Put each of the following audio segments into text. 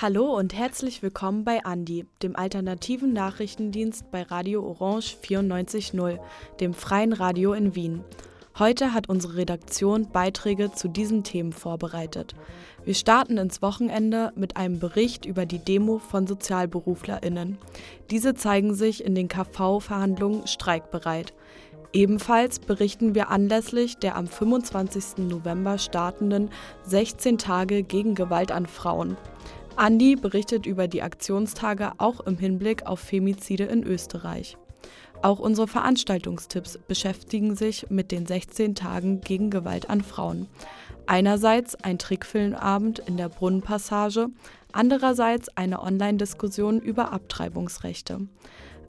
Hallo und herzlich willkommen bei Andi, dem alternativen Nachrichtendienst bei Radio Orange 94.0, dem freien Radio in Wien. Heute hat unsere Redaktion Beiträge zu diesen Themen vorbereitet. Wir starten ins Wochenende mit einem Bericht über die Demo von SozialberuflerInnen. Diese zeigen sich in den KV-Verhandlungen streikbereit. Ebenfalls berichten wir anlässlich der am 25. November startenden 16 Tage gegen Gewalt an Frauen. Andi berichtet über die Aktionstage auch im Hinblick auf Femizide in Österreich. Auch unsere Veranstaltungstipps beschäftigen sich mit den 16 Tagen gegen Gewalt an Frauen. Einerseits ein Trickfilmabend in der Brunnenpassage, andererseits eine Online-Diskussion über Abtreibungsrechte.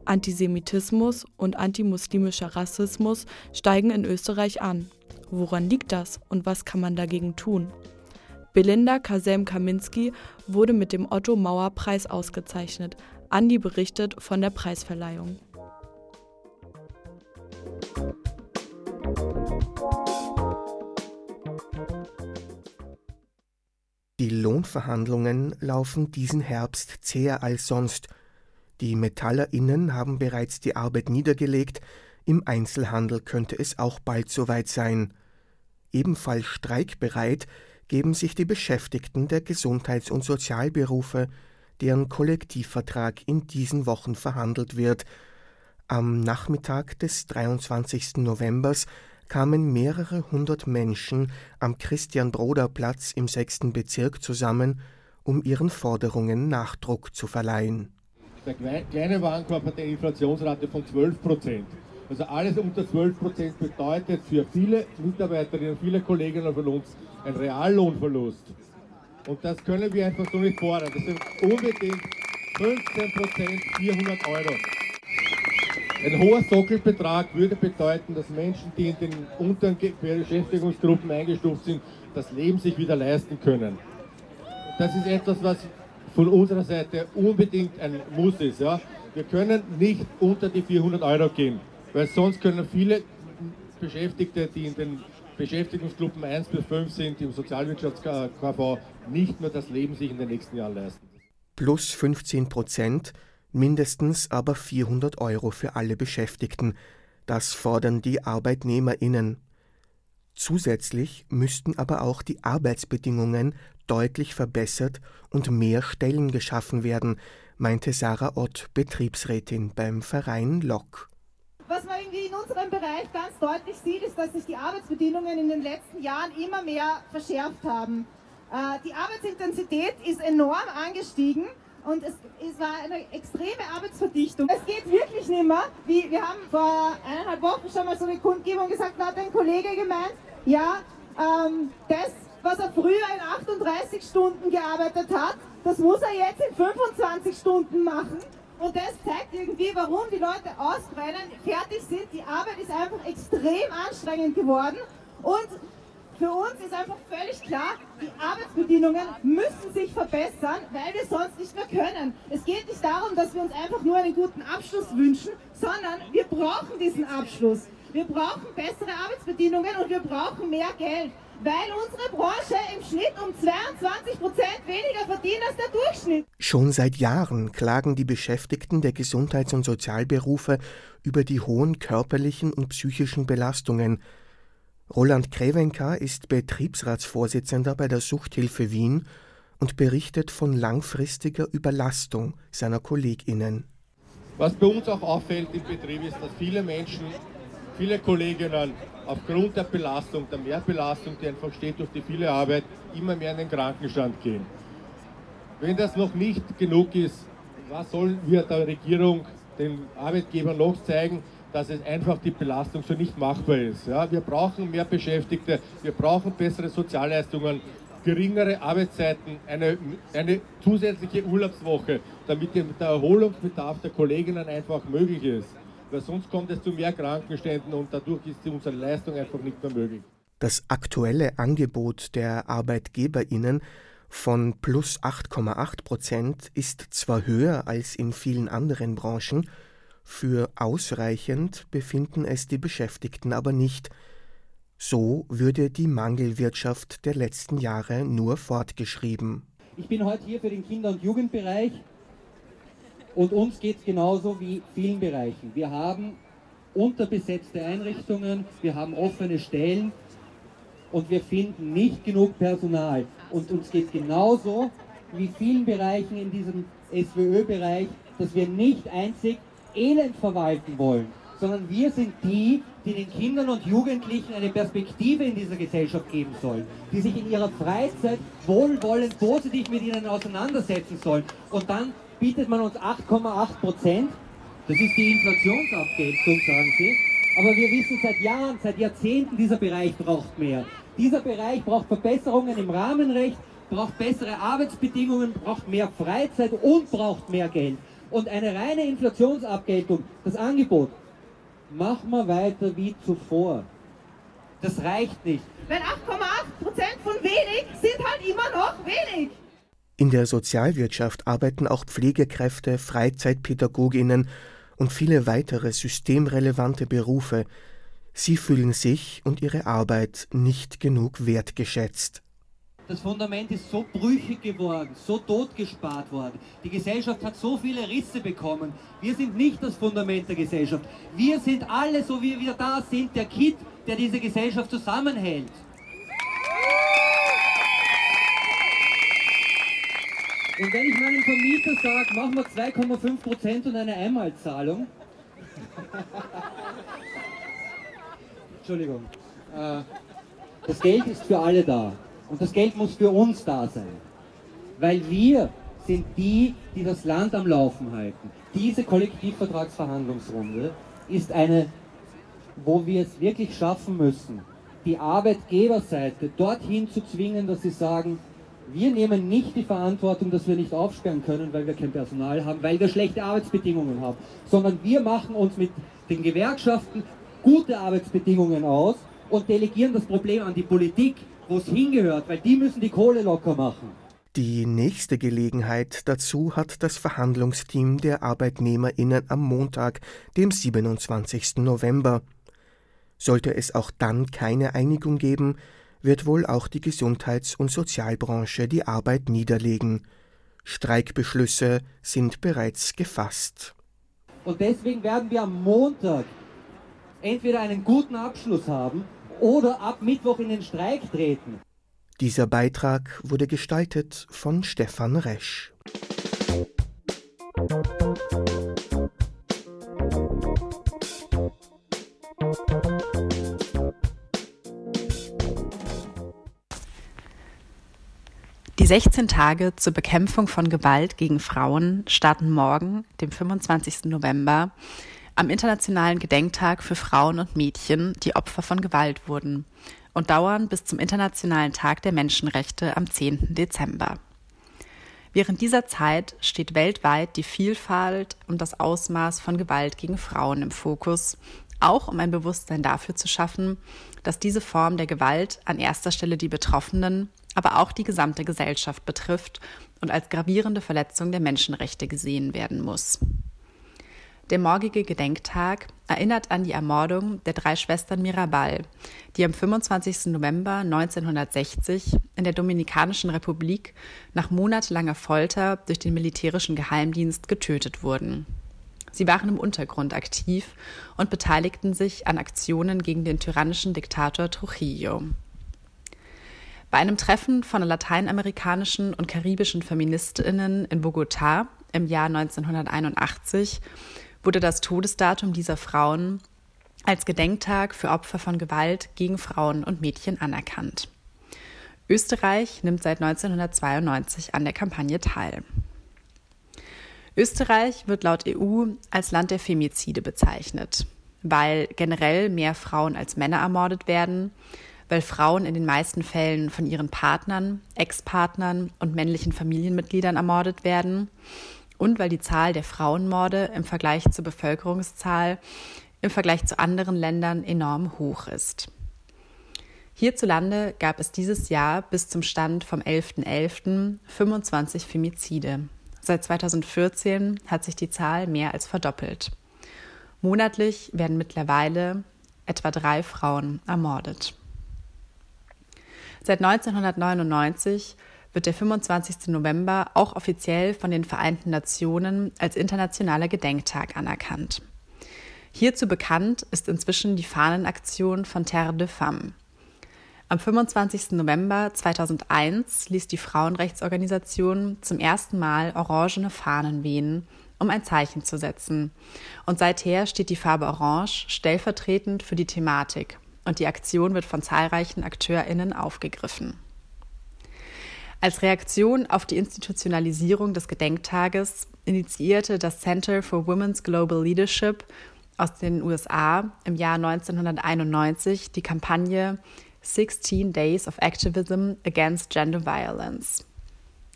Antisemitismus und antimuslimischer Rassismus steigen in Österreich an. Woran liegt das und was kann man dagegen tun? Belinda Kasem-Kaminski wurde mit dem Otto-Mauer-Preis ausgezeichnet. Andi berichtet von der Preisverleihung. Die Lohnverhandlungen laufen diesen Herbst zäher als sonst. Die MetallerInnen haben bereits die Arbeit niedergelegt, im Einzelhandel könnte es auch bald soweit sein. Ebenfalls streikbereit geben sich die Beschäftigten der Gesundheits- und Sozialberufe, deren Kollektivvertrag in diesen Wochen verhandelt wird. Am Nachmittag des 23. Novembers kamen mehrere hundert Menschen am Christian-Broder-Platz im 6. Bezirk zusammen, um ihren Forderungen Nachdruck zu verleihen. Der kleine Warenkorb hat eine Inflationsrate von 12 Prozent. Also alles unter 12 Prozent bedeutet für viele Mitarbeiterinnen, viele Kolleginnen von uns ein Reallohnverlust. Und das können wir einfach so nicht fordern. Das sind unbedingt 15 Prozent 400 Euro. Ein hoher Sockelbetrag würde bedeuten, dass Menschen, die in den unteren Beschäftigungsgruppen eingestuft sind, das Leben sich wieder leisten können. Das ist etwas, was von unserer Seite unbedingt ein Muss ist. Ja? Wir können nicht unter die 400 Euro gehen. Weil sonst können viele Beschäftigte, die in den Beschäftigungsgruppen 1 bis 5 sind, im Sozialwirtschafts-KV, nicht mehr das Leben sich in den nächsten Jahren leisten. Plus 15 Prozent, mindestens aber 400 Euro für alle Beschäftigten. Das fordern die ArbeitnehmerInnen. Zusätzlich müssten aber auch die Arbeitsbedingungen deutlich verbessert und mehr Stellen geschaffen werden, meinte Sarah Ott, Betriebsrätin beim Verein Lok. Was man irgendwie in unserem Bereich ganz deutlich sieht, ist, dass sich die Arbeitsbedingungen in den letzten Jahren immer mehr verschärft haben. Äh, die Arbeitsintensität ist enorm angestiegen und es, es, war eine extreme Arbeitsverdichtung. Es geht wirklich nicht mehr. Wie, wir haben vor eineinhalb Wochen schon mal so eine Kundgebung gesagt, da hat ein Kollege gemeint, ja, ähm, das, was er früher in 38 Stunden gearbeitet hat, das muss er jetzt in 25 Stunden machen. Und das zeigt irgendwie, warum die Leute ausbrennen, fertig sind. Die Arbeit ist einfach extrem anstrengend geworden. Und für uns ist einfach völlig klar, die Arbeitsbedingungen müssen sich verbessern, weil wir sonst nicht mehr können. Es geht nicht darum, dass wir uns einfach nur einen guten Abschluss wünschen, sondern wir brauchen diesen Abschluss. Wir brauchen bessere Arbeitsbedingungen und wir brauchen mehr Geld weil unsere Branche im Schnitt um 22 Prozent weniger verdient als der Durchschnitt. Schon seit Jahren klagen die Beschäftigten der Gesundheits- und Sozialberufe über die hohen körperlichen und psychischen Belastungen. Roland Krevenka ist Betriebsratsvorsitzender bei der Suchthilfe Wien und berichtet von langfristiger Überlastung seiner KollegInnen. Was bei uns auch auffällt im Betrieb ist, dass viele Menschen, viele Kolleginnen aufgrund der Belastung, der Mehrbelastung, die einfach steht durch die viele Arbeit, immer mehr in den Krankenstand gehen. Wenn das noch nicht genug ist, was sollen wir der Regierung, den Arbeitgebern noch zeigen, dass es einfach die Belastung so nicht machbar ist. Ja, wir brauchen mehr Beschäftigte, wir brauchen bessere Sozialleistungen, geringere Arbeitszeiten, eine, eine zusätzliche Urlaubswoche, damit der Erholungsbedarf der Kolleginnen einfach möglich ist weil sonst kommt es zu mehr Krankenständen und dadurch ist unsere Leistung einfach nicht mehr möglich. Das aktuelle Angebot der ArbeitgeberInnen von plus 8,8 Prozent ist zwar höher als in vielen anderen Branchen, für ausreichend befinden es die Beschäftigten aber nicht. So würde die Mangelwirtschaft der letzten Jahre nur fortgeschrieben. Ich bin heute hier für den Kinder- und Jugendbereich und uns geht es genauso wie vielen Bereichen. Wir haben unterbesetzte Einrichtungen, wir haben offene Stellen und wir finden nicht genug Personal. Und uns geht genauso wie vielen Bereichen in diesem SWÖ-Bereich, dass wir nicht einzig Elend verwalten wollen, sondern wir sind die, die den Kindern und Jugendlichen eine Perspektive in dieser Gesellschaft geben sollen, die sich in ihrer Freizeit wohlwollend positiv mit ihnen auseinandersetzen sollen. Und dann bietet man uns 8,8 Prozent. Das ist die Inflationsabgeltung, sagen Sie. Aber wir wissen seit Jahren, seit Jahrzehnten, dieser Bereich braucht mehr. Dieser Bereich braucht Verbesserungen im Rahmenrecht, braucht bessere Arbeitsbedingungen, braucht mehr Freizeit und braucht mehr Geld. Und eine reine Inflationsabgeltung, das Angebot, machen wir weiter wie zuvor. Das reicht nicht. Wenn 8,8 Prozent von wenig sind halt immer noch wenig. In der Sozialwirtschaft arbeiten auch Pflegekräfte, Freizeitpädagoginnen und viele weitere systemrelevante Berufe. Sie fühlen sich und ihre Arbeit nicht genug wertgeschätzt. Das Fundament ist so brüchig geworden, so totgespart worden. Die Gesellschaft hat so viele Risse bekommen. Wir sind nicht das Fundament der Gesellschaft. Wir sind alle, so wie wir da sind, der Kit, der diese Gesellschaft zusammenhält. Und wenn ich meinem Vermieter sage, machen wir 2,5% und eine Einmalzahlung, Entschuldigung, äh, das Geld ist für alle da. Und das Geld muss für uns da sein. Weil wir sind die, die das Land am Laufen halten. Diese Kollektivvertragsverhandlungsrunde ist eine, wo wir es wirklich schaffen müssen, die Arbeitgeberseite dorthin zu zwingen, dass sie sagen, wir nehmen nicht die Verantwortung, dass wir nicht aufsperren können, weil wir kein Personal haben, weil wir schlechte Arbeitsbedingungen haben, sondern wir machen uns mit den Gewerkschaften gute Arbeitsbedingungen aus und delegieren das Problem an die Politik, wo es hingehört, weil die müssen die Kohle locker machen. Die nächste Gelegenheit dazu hat das Verhandlungsteam der Arbeitnehmerinnen am Montag, dem 27. November. Sollte es auch dann keine Einigung geben, wird wohl auch die Gesundheits- und Sozialbranche die Arbeit niederlegen. Streikbeschlüsse sind bereits gefasst. Und deswegen werden wir am Montag entweder einen guten Abschluss haben oder ab Mittwoch in den Streik treten. Dieser Beitrag wurde gestaltet von Stefan Resch. 16 Tage zur Bekämpfung von Gewalt gegen Frauen starten morgen, dem 25. November, am Internationalen Gedenktag für Frauen und Mädchen, die Opfer von Gewalt wurden, und dauern bis zum Internationalen Tag der Menschenrechte am 10. Dezember. Während dieser Zeit steht weltweit die Vielfalt und das Ausmaß von Gewalt gegen Frauen im Fokus, auch um ein Bewusstsein dafür zu schaffen, dass diese Form der Gewalt an erster Stelle die Betroffenen, aber auch die gesamte Gesellschaft betrifft und als gravierende Verletzung der Menschenrechte gesehen werden muss. Der morgige Gedenktag erinnert an die Ermordung der drei Schwestern Mirabal, die am 25. November 1960 in der Dominikanischen Republik nach monatelanger Folter durch den militärischen Geheimdienst getötet wurden. Sie waren im Untergrund aktiv und beteiligten sich an Aktionen gegen den tyrannischen Diktator Trujillo. Bei einem Treffen von lateinamerikanischen und karibischen Feministinnen in Bogotá im Jahr 1981 wurde das Todesdatum dieser Frauen als Gedenktag für Opfer von Gewalt gegen Frauen und Mädchen anerkannt. Österreich nimmt seit 1992 an der Kampagne teil. Österreich wird laut EU als Land der Femizide bezeichnet, weil generell mehr Frauen als Männer ermordet werden, weil Frauen in den meisten Fällen von ihren Partnern, Ex-Partnern und männlichen Familienmitgliedern ermordet werden und weil die Zahl der Frauenmorde im Vergleich zur Bevölkerungszahl im Vergleich zu anderen Ländern enorm hoch ist. Hierzulande gab es dieses Jahr bis zum Stand vom 11.11. .11. 25 Femizide. Seit 2014 hat sich die Zahl mehr als verdoppelt. Monatlich werden mittlerweile etwa drei Frauen ermordet. Seit 1999 wird der 25. November auch offiziell von den Vereinten Nationen als internationaler Gedenktag anerkannt. Hierzu bekannt ist inzwischen die Fahnenaktion von Terre de Femme. Am 25. November 2001 ließ die Frauenrechtsorganisation zum ersten Mal orangene Fahnen wehen, um ein Zeichen zu setzen. Und seither steht die Farbe Orange stellvertretend für die Thematik und die Aktion wird von zahlreichen AkteurInnen aufgegriffen. Als Reaktion auf die Institutionalisierung des Gedenktages initiierte das Center for Women's Global Leadership aus den USA im Jahr 1991 die Kampagne 16 Days of Activism Against Gender Violence.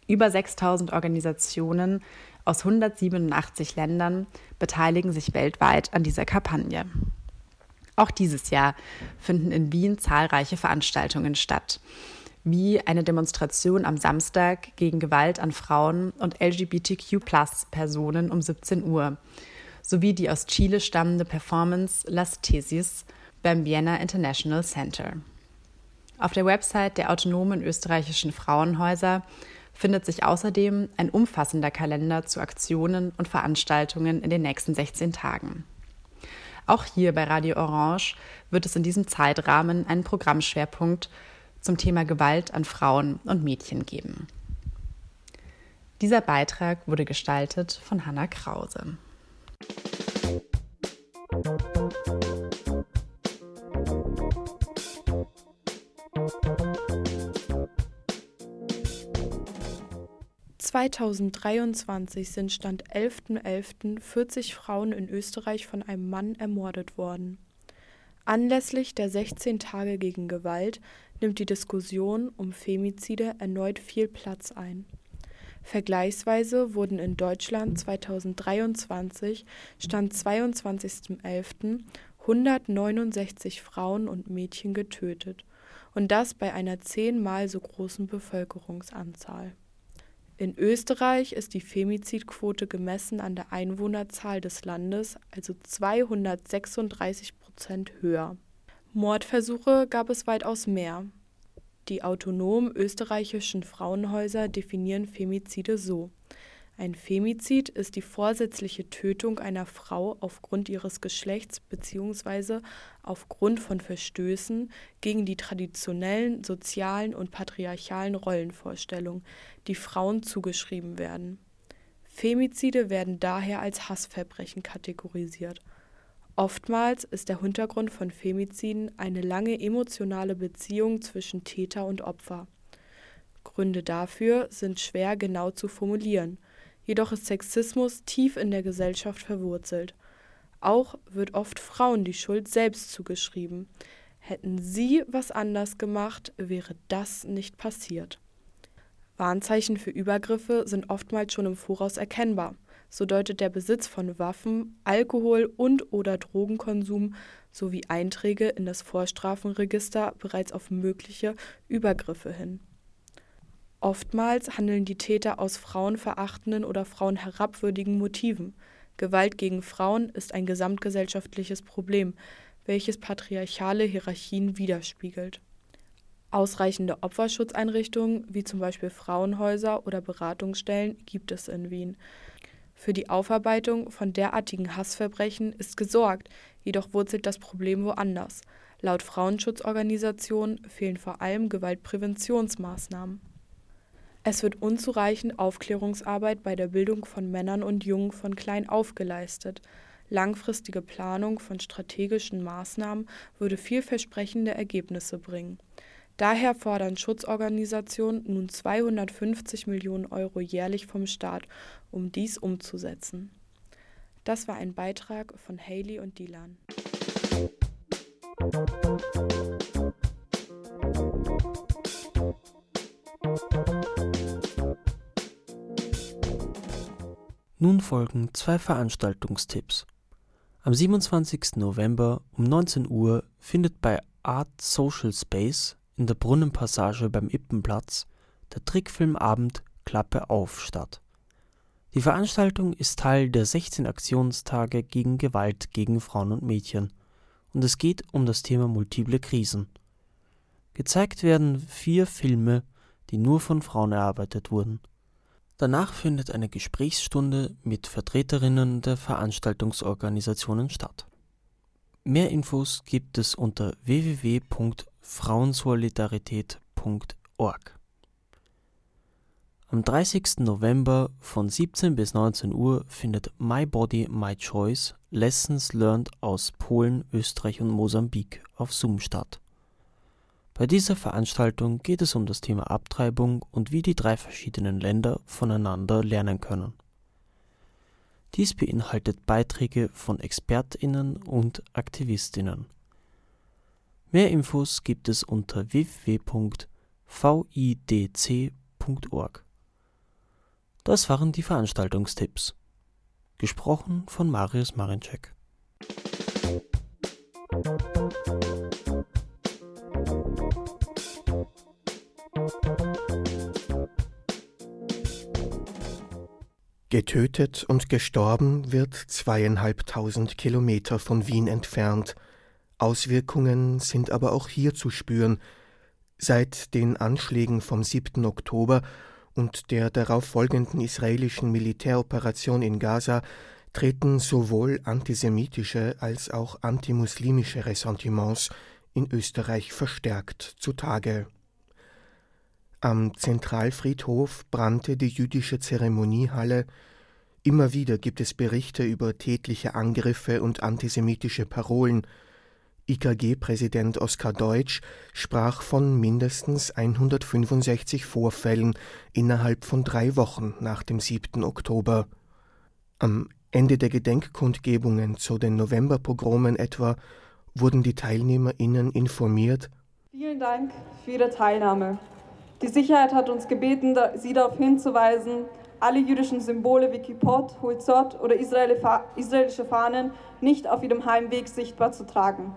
Über 6000 Organisationen aus 187 Ländern beteiligen sich weltweit an dieser Kampagne. Auch dieses Jahr finden in Wien zahlreiche Veranstaltungen statt, wie eine Demonstration am Samstag gegen Gewalt an Frauen und LGBTQ-Personen um 17 Uhr, sowie die aus Chile stammende Performance Las Tesis beim Vienna International Center. Auf der Website der autonomen österreichischen Frauenhäuser findet sich außerdem ein umfassender Kalender zu Aktionen und Veranstaltungen in den nächsten 16 Tagen. Auch hier bei Radio Orange wird es in diesem Zeitrahmen einen Programmschwerpunkt zum Thema Gewalt an Frauen und Mädchen geben. Dieser Beitrag wurde gestaltet von Hanna Krause. 2023 sind Stand 11.11. 40 Frauen in Österreich von einem Mann ermordet worden. Anlässlich der 16 Tage gegen Gewalt nimmt die Diskussion um Femizide erneut viel Platz ein. Vergleichsweise wurden in Deutschland 2023 Stand 22.11. 169 Frauen und Mädchen getötet und das bei einer zehnmal so großen Bevölkerungsanzahl. In Österreich ist die Femizidquote gemessen an der Einwohnerzahl des Landes also 236 Prozent höher. Mordversuche gab es weitaus mehr. Die autonomen österreichischen Frauenhäuser definieren Femizide so ein Femizid ist die vorsätzliche Tötung einer Frau aufgrund ihres Geschlechts bzw. aufgrund von Verstößen gegen die traditionellen sozialen und patriarchalen Rollenvorstellungen, die Frauen zugeschrieben werden. Femizide werden daher als Hassverbrechen kategorisiert. Oftmals ist der Hintergrund von Femiziden eine lange emotionale Beziehung zwischen Täter und Opfer. Gründe dafür sind schwer genau zu formulieren – Jedoch ist Sexismus tief in der Gesellschaft verwurzelt. Auch wird oft Frauen die Schuld selbst zugeschrieben. Hätten sie was anders gemacht, wäre das nicht passiert. Warnzeichen für Übergriffe sind oftmals schon im Voraus erkennbar. So deutet der Besitz von Waffen, Alkohol und/oder Drogenkonsum sowie Einträge in das Vorstrafenregister bereits auf mögliche Übergriffe hin. Oftmals handeln die Täter aus frauenverachtenden oder frauenherabwürdigen Motiven. Gewalt gegen Frauen ist ein gesamtgesellschaftliches Problem, welches patriarchale Hierarchien widerspiegelt. Ausreichende Opferschutzeinrichtungen wie zum Beispiel Frauenhäuser oder Beratungsstellen gibt es in Wien. Für die Aufarbeitung von derartigen Hassverbrechen ist gesorgt, jedoch wurzelt das Problem woanders. Laut Frauenschutzorganisationen fehlen vor allem Gewaltpräventionsmaßnahmen. Es wird unzureichend Aufklärungsarbeit bei der Bildung von Männern und Jungen von klein auf geleistet. Langfristige Planung von strategischen Maßnahmen würde vielversprechende Ergebnisse bringen. Daher fordern Schutzorganisationen nun 250 Millionen Euro jährlich vom Staat, um dies umzusetzen. Das war ein Beitrag von Haley und Dylan. Nun folgen zwei Veranstaltungstipps. Am 27. November um 19 Uhr findet bei Art Social Space in der Brunnenpassage beim Ippenplatz der Trickfilmabend Klappe auf statt. Die Veranstaltung ist Teil der 16 Aktionstage gegen Gewalt gegen Frauen und Mädchen und es geht um das Thema multiple Krisen. Gezeigt werden vier Filme, die nur von Frauen erarbeitet wurden. Danach findet eine Gesprächsstunde mit Vertreterinnen der Veranstaltungsorganisationen statt. Mehr Infos gibt es unter www.frauensolidarität.org. Am 30. November von 17 bis 19 Uhr findet My Body My Choice Lessons Learned aus Polen, Österreich und Mosambik auf Zoom statt. Bei dieser Veranstaltung geht es um das Thema Abtreibung und wie die drei verschiedenen Länder voneinander lernen können. Dies beinhaltet Beiträge von Expertinnen und Aktivistinnen. Mehr Infos gibt es unter www.vidc.org. Das waren die Veranstaltungstipps. Gesprochen von Marius Marinczek. Getötet und gestorben wird zweieinhalbtausend Kilometer von Wien entfernt. Auswirkungen sind aber auch hier zu spüren. Seit den Anschlägen vom 7. Oktober und der darauf folgenden israelischen Militäroperation in Gaza treten sowohl antisemitische als auch antimuslimische Ressentiments in Österreich verstärkt zutage. Am Zentralfriedhof brannte die jüdische Zeremoniehalle. Immer wieder gibt es Berichte über tätliche Angriffe und antisemitische Parolen. IKG-Präsident Oskar Deutsch sprach von mindestens 165 Vorfällen innerhalb von drei Wochen nach dem 7. Oktober. Am Ende der Gedenkkundgebungen zu den Novemberpogromen etwa wurden die TeilnehmerInnen informiert. Vielen Dank für Ihre Teilnahme. Die Sicherheit hat uns gebeten, Sie darauf hinzuweisen, alle jüdischen Symbole wie Kippot, Hulzot oder israelische Fahnen nicht auf ihrem Heimweg sichtbar zu tragen.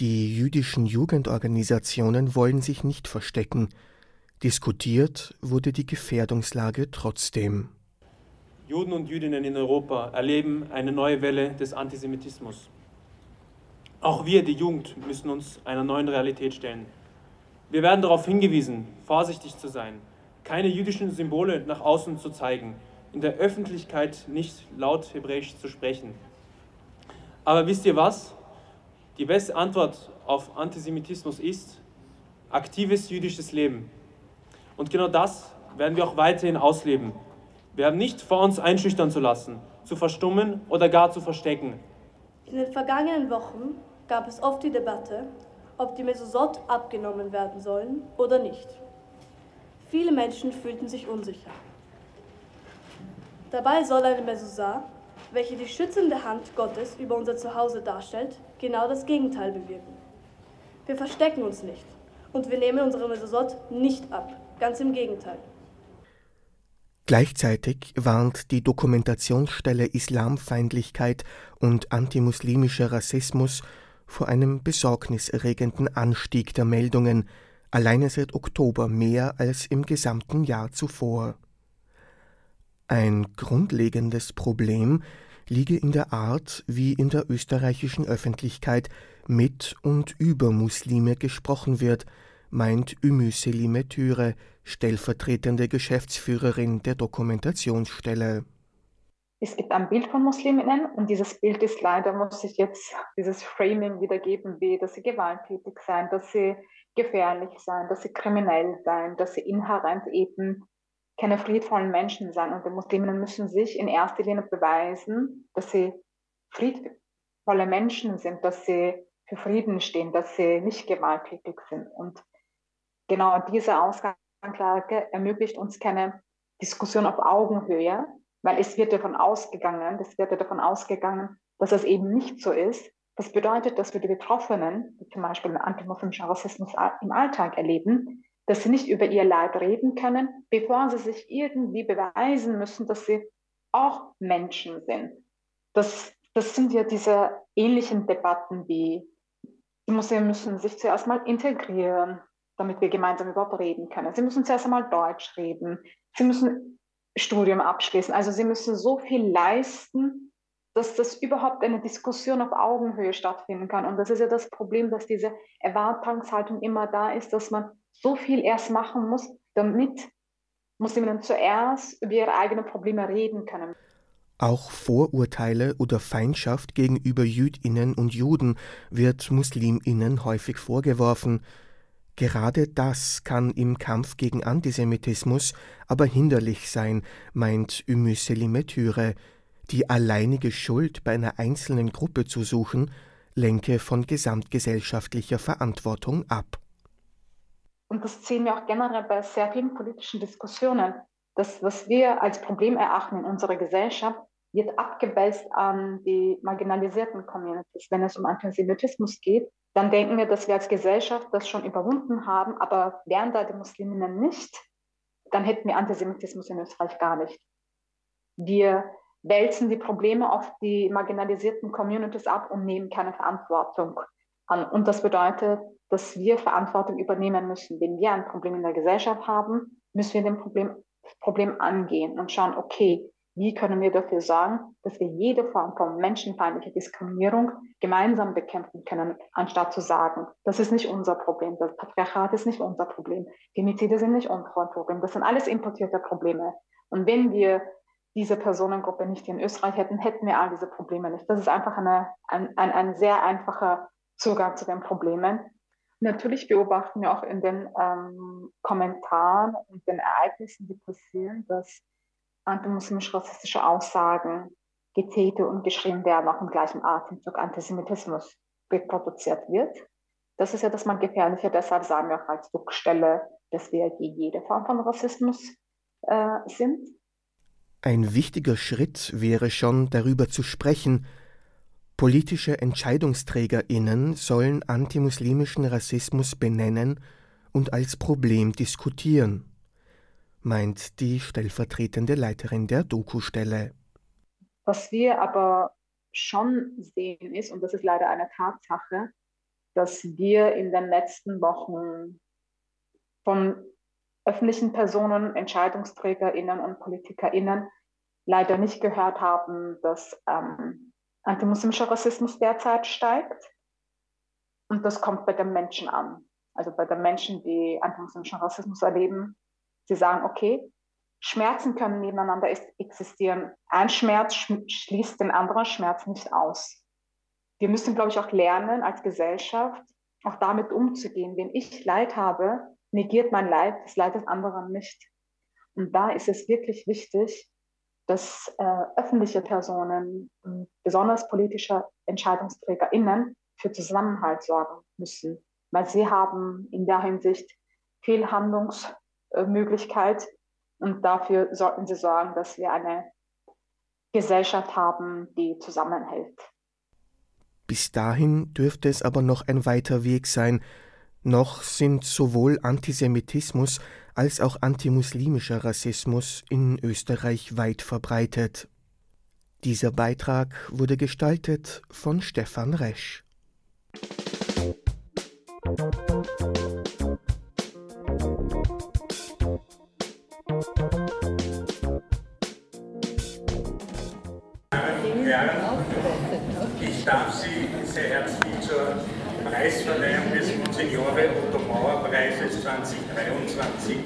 Die jüdischen Jugendorganisationen wollen sich nicht verstecken. Diskutiert wurde die Gefährdungslage trotzdem. Juden und Jüdinnen in Europa erleben eine neue Welle des Antisemitismus. Auch wir, die Jugend, müssen uns einer neuen Realität stellen. Wir werden darauf hingewiesen, vorsichtig zu sein, keine jüdischen Symbole nach außen zu zeigen, in der Öffentlichkeit nicht laut Hebräisch zu sprechen. Aber wisst ihr was? Die beste Antwort auf Antisemitismus ist aktives jüdisches Leben. Und genau das werden wir auch weiterhin ausleben. Wir haben nicht vor uns einschüchtern zu lassen, zu verstummen oder gar zu verstecken. In den vergangenen Wochen gab es oft die Debatte, ob die Mesosot abgenommen werden sollen oder nicht. Viele Menschen fühlten sich unsicher. Dabei soll eine Mesosar welche die schützende Hand Gottes über unser Zuhause darstellt, genau das Gegenteil bewirken. Wir verstecken uns nicht und wir nehmen unsere Mesosot nicht ab, ganz im Gegenteil. Gleichzeitig warnt die Dokumentationsstelle Islamfeindlichkeit und antimuslimischer Rassismus vor einem besorgniserregenden Anstieg der Meldungen, alleine seit Oktober mehr als im gesamten Jahr zuvor. Ein grundlegendes Problem liege in der Art, wie in der österreichischen Öffentlichkeit mit und über Muslime gesprochen wird, meint Ümü Selime stellvertretende Geschäftsführerin der Dokumentationsstelle. Es gibt ein Bild von Musliminnen und dieses Bild ist leider, muss ich jetzt dieses Framing wiedergeben, wie, dass sie gewalttätig sein, dass sie gefährlich sein, dass sie kriminell sein, dass sie inhärent eben keine friedvollen Menschen sein. Und die Musliminnen müssen sich in erster Linie beweisen, dass sie friedvolle Menschen sind, dass sie für Frieden stehen, dass sie nicht gewalttätig sind. Und genau diese Ausgangslage ermöglicht uns keine Diskussion auf Augenhöhe, weil es wird davon ausgegangen, es wird davon ausgegangen, dass das eben nicht so ist. Das bedeutet, dass wir die Betroffenen, die zum Beispiel den antimuslimischen Rassismus im Alltag erleben, dass sie nicht über ihr Leid reden können, bevor sie sich irgendwie beweisen müssen, dass sie auch Menschen sind. Das, das sind ja diese ähnlichen Debatten wie, Museen müssen sich zuerst mal integrieren, damit wir gemeinsam überhaupt reden können. Sie müssen zuerst einmal Deutsch reden. Sie müssen Studium abschließen. Also sie müssen so viel leisten, dass das überhaupt eine Diskussion auf Augenhöhe stattfinden kann. Und das ist ja das Problem, dass diese Erwartungshaltung immer da ist, dass man so viel erst machen muss, damit Musliminnen zuerst über ihre eigenen Probleme reden können. Auch Vorurteile oder Feindschaft gegenüber Jüdinnen und Juden wird Musliminnen häufig vorgeworfen. Gerade das kann im Kampf gegen Antisemitismus aber hinderlich sein, meint Ümüselime Türe. Die alleinige Schuld bei einer einzelnen Gruppe zu suchen, lenke von gesamtgesellschaftlicher Verantwortung ab. Und das sehen wir auch generell bei sehr vielen politischen Diskussionen. Das, was wir als Problem erachten in unserer Gesellschaft, wird abgewälzt an die marginalisierten Communities. Wenn es um Antisemitismus geht, dann denken wir, dass wir als Gesellschaft das schon überwunden haben, aber wären da die Musliminnen nicht, dann hätten wir Antisemitismus in Österreich gar nicht. Wir wälzen die Probleme auf die marginalisierten Communities ab und nehmen keine Verantwortung an. Und das bedeutet, dass wir Verantwortung übernehmen müssen. Wenn wir ein Problem in der Gesellschaft haben, müssen wir dem Problem, Problem angehen und schauen, okay, wie können wir dafür sorgen, dass wir jede Form von menschenfeindlicher Diskriminierung gemeinsam bekämpfen können, anstatt zu sagen, das ist nicht unser Problem, das Patriarchat ist nicht unser Problem, Genozide sind nicht unser Problem, das sind alles importierte Probleme. Und wenn wir diese Personengruppe nicht in Österreich hätten, hätten wir all diese Probleme nicht. Das ist einfach eine, ein, ein, ein sehr einfacher Zugang zu den Problemen. Natürlich beobachten wir auch in den ähm, Kommentaren und den Ereignissen, die passieren, dass antimuslimisch-rassistische Aussagen getätigt und geschrieben werden, auch im gleichen Atemzug Antisemitismus reproduziert wird. Das ist ja das mal gefährlicher, deshalb sagen wir auch als Druckstelle, dass wir gegen jede Form von Rassismus äh, sind. Ein wichtiger Schritt wäre schon, darüber zu sprechen. Politische Entscheidungsträgerinnen sollen antimuslimischen Rassismus benennen und als Problem diskutieren meint die stellvertretende Leiterin der Doku-Stelle. Was wir aber schon sehen ist, und das ist leider eine Tatsache, dass wir in den letzten Wochen von öffentlichen Personen, EntscheidungsträgerInnen und PolitikerInnen leider nicht gehört haben, dass ähm, antimuslimischer Rassismus derzeit steigt. Und das kommt bei den Menschen an. Also bei den Menschen, die antimuslimischen Rassismus erleben, Sie sagen, okay, Schmerzen können nebeneinander existieren. Ein Schmerz schließt den anderen Schmerz nicht aus. Wir müssen, glaube ich, auch lernen als Gesellschaft, auch damit umzugehen. Wenn ich Leid habe, negiert mein Leid das Leid des anderen nicht. Und da ist es wirklich wichtig, dass äh, öffentliche Personen, besonders politische EntscheidungsträgerInnen, für Zusammenhalt sorgen müssen, weil sie haben in der Hinsicht viel Handlungs- Möglichkeit. Und dafür sollten sie sorgen, dass wir eine Gesellschaft haben, die zusammenhält. Bis dahin dürfte es aber noch ein weiter Weg sein. Noch sind sowohl Antisemitismus als auch antimuslimischer Rassismus in Österreich weit verbreitet. Dieser Beitrag wurde gestaltet von Stefan Resch. Darf Sie sehr herzlich zur Preisverleihung des Monsignore Otto Mauer Preises 2023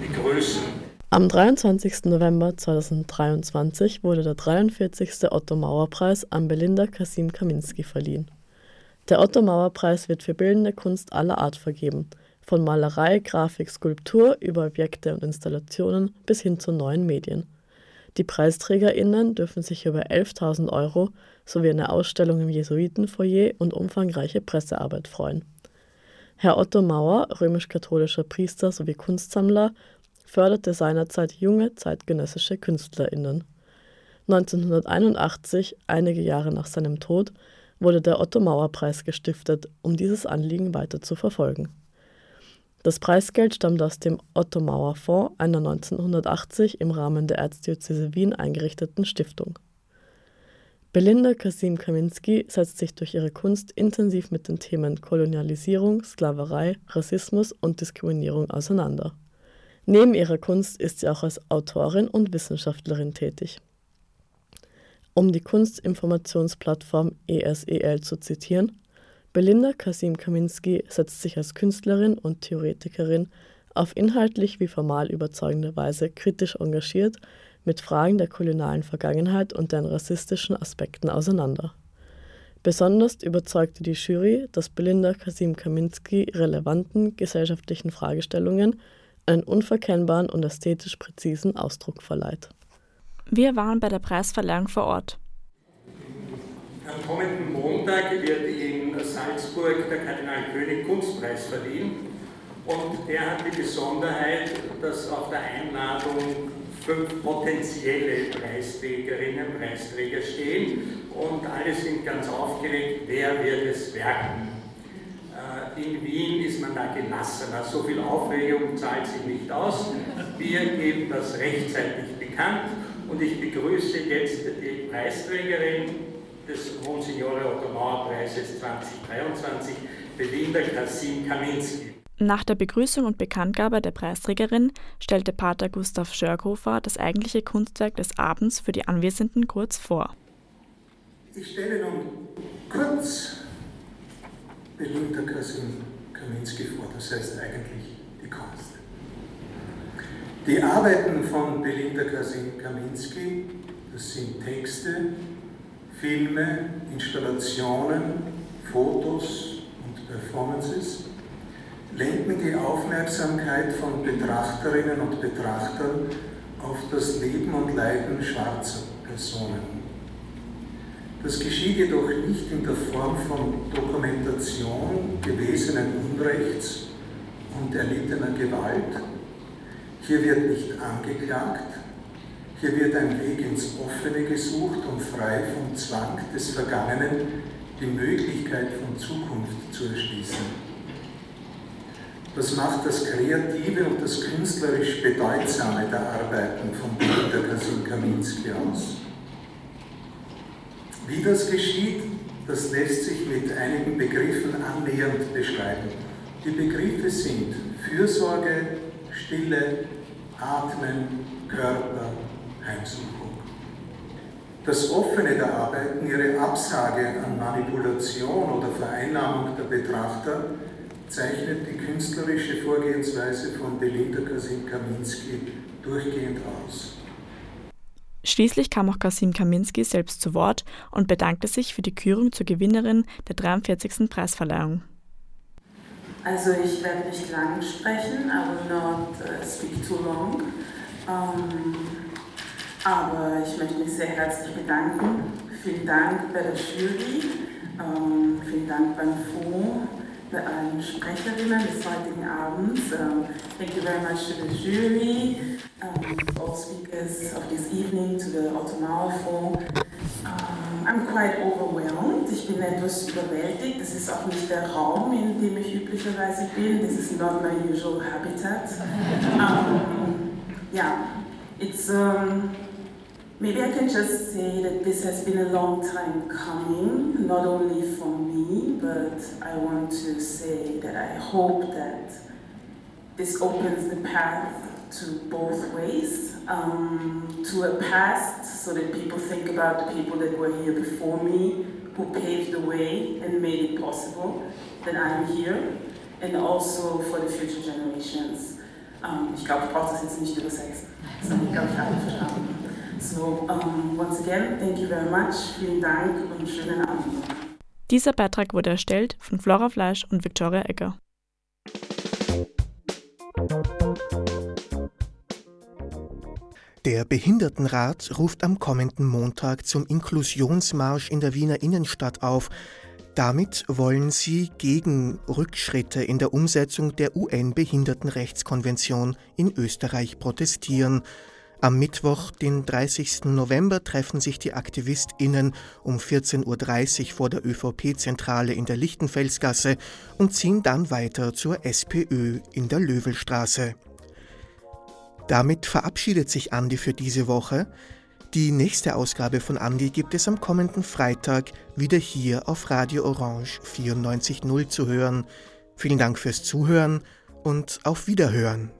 begrüßen. Am 23. November 2023 wurde der 43. Otto Mauer Preis an Belinda Kasim Kaminski verliehen. Der Otto Mauer Preis wird für bildende Kunst aller Art vergeben, von Malerei, Grafik, Skulptur über Objekte und Installationen bis hin zu neuen Medien. Die PreisträgerInnen dürfen sich über 11.000 Euro sowie eine Ausstellung im Jesuitenfoyer und umfangreiche Pressearbeit freuen. Herr Otto Mauer, römisch-katholischer Priester sowie Kunstsammler, förderte seinerzeit junge zeitgenössische KünstlerInnen. 1981, einige Jahre nach seinem Tod, wurde der Otto Mauer Preis gestiftet, um dieses Anliegen weiter zu verfolgen das Preisgeld stammt aus dem Otto-Mauer-Fonds, einer 1980 im Rahmen der Erzdiözese Wien eingerichteten Stiftung. Belinda Kasim Kaminski setzt sich durch ihre Kunst intensiv mit den Themen Kolonialisierung, Sklaverei, Rassismus und Diskriminierung auseinander. Neben ihrer Kunst ist sie auch als Autorin und Wissenschaftlerin tätig. Um die Kunstinformationsplattform ESEL zu zitieren, Belinda Kasim Kaminski setzt sich als Künstlerin und Theoretikerin auf inhaltlich wie formal überzeugende Weise kritisch engagiert mit Fragen der kolonialen Vergangenheit und deren rassistischen Aspekten auseinander. Besonders überzeugte die Jury, dass Belinda Kasim Kaminski relevanten gesellschaftlichen Fragestellungen einen unverkennbaren und ästhetisch präzisen Ausdruck verleiht. Wir waren bei der Preisverleihung vor Ort. Am kommenden Montag wird in Salzburg der Kardinal König Kunstpreis verliehen. Und der hat die Besonderheit, dass auf der Einladung fünf potenzielle Preisträgerinnen, Preisträger stehen und alle sind ganz aufgeregt, wer wird es werden. Äh, in Wien ist man da gelassener, so viel Aufregung zahlt sich nicht aus. Wir geben das rechtzeitig bekannt und ich begrüße jetzt die Preisträgerin des Monsignore Otto Mauer Preises 2023, Belinda Kassim Kaminski. Nach der Begrüßung und Bekanntgabe der Preisträgerin stellte Pater Gustav Schörghofer das eigentliche Kunstwerk des Abends für die Anwesenden kurz vor. Ich stelle nun kurz Belinda Kasim Kaminski vor, das heißt eigentlich die Kunst. Die Arbeiten von Belinda Kasim Kaminski, das sind Texte, Filme, Installationen, Fotos und Performances, lenken die Aufmerksamkeit von Betrachterinnen und Betrachtern auf das Leben und Leiden schwarzer Personen. Das geschieht jedoch nicht in der Form von Dokumentation gewesenen Unrechts und erlittener Gewalt. Hier wird nicht angeklagt, hier wird ein Weg ins Offene gesucht, um frei vom Zwang des Vergangenen die Möglichkeit von Zukunft zu erschließen. Was macht das Kreative und das künstlerisch Bedeutsame der Arbeiten von Peter Kasim Kaminski aus? Wie das geschieht, das lässt sich mit einigen Begriffen annähernd beschreiben. Die Begriffe sind Fürsorge, Stille, Atmen, Körper, Heimsuchung. Das Offene der Arbeiten, ihre Absage an Manipulation oder Vereinnahmung der Betrachter, zeichnet die künstlerische Vorgehensweise von Belinda Kasim Kaminski durchgehend aus. Schließlich kam auch Kasim Kaminski selbst zu Wort und bedankte sich für die Kürung zur Gewinnerin der 43. Preisverleihung. Also ich werde nicht lang sprechen, I will not uh, speak too long. Um, aber ich möchte mich sehr herzlich bedanken. Vielen Dank bei der Jury, um, vielen Dank beim Fonds allen Sprecherinnen des heutigen Abends. Um, thank you very much to the jury, um, all speakers of this evening, to the Fonds. Um, I'm quite overwhelmed. Ich bin etwas überwältigt. Das ist auch nicht der Raum, in dem ich üblicherweise bin. This is not my usual habitat. Um, yeah, it's um, Maybe I can just say that this has been a long time coming, not only for me, but I want to say that I hope that this opens the path to both ways, um, to a past so that people think about the people that were here before me, who paved the way and made it possible that I'm here, and also for the future generations. Um, ich glaube, ich brauche das jetzt nicht übersetzen. Das glaube ich, alle verstanden. So, um, once again, thank you very much. Vielen Dank und schönen Abend. Dieser Beitrag wurde erstellt von Flora Fleisch und Victoria Egger. Der Behindertenrat ruft am kommenden Montag zum Inklusionsmarsch in der Wiener Innenstadt auf. Damit wollen sie gegen Rückschritte in der Umsetzung der UN-Behindertenrechtskonvention in Österreich protestieren. Am Mittwoch, den 30. November, treffen sich die AktivistInnen um 14.30 Uhr vor der ÖVP-Zentrale in der Lichtenfelsgasse und ziehen dann weiter zur SPÖ in der Löwelstraße. Damit verabschiedet sich Andi für diese Woche. Die nächste Ausgabe von Andi gibt es am kommenden Freitag wieder hier auf Radio Orange 94.0 zu hören. Vielen Dank fürs Zuhören und auf Wiederhören.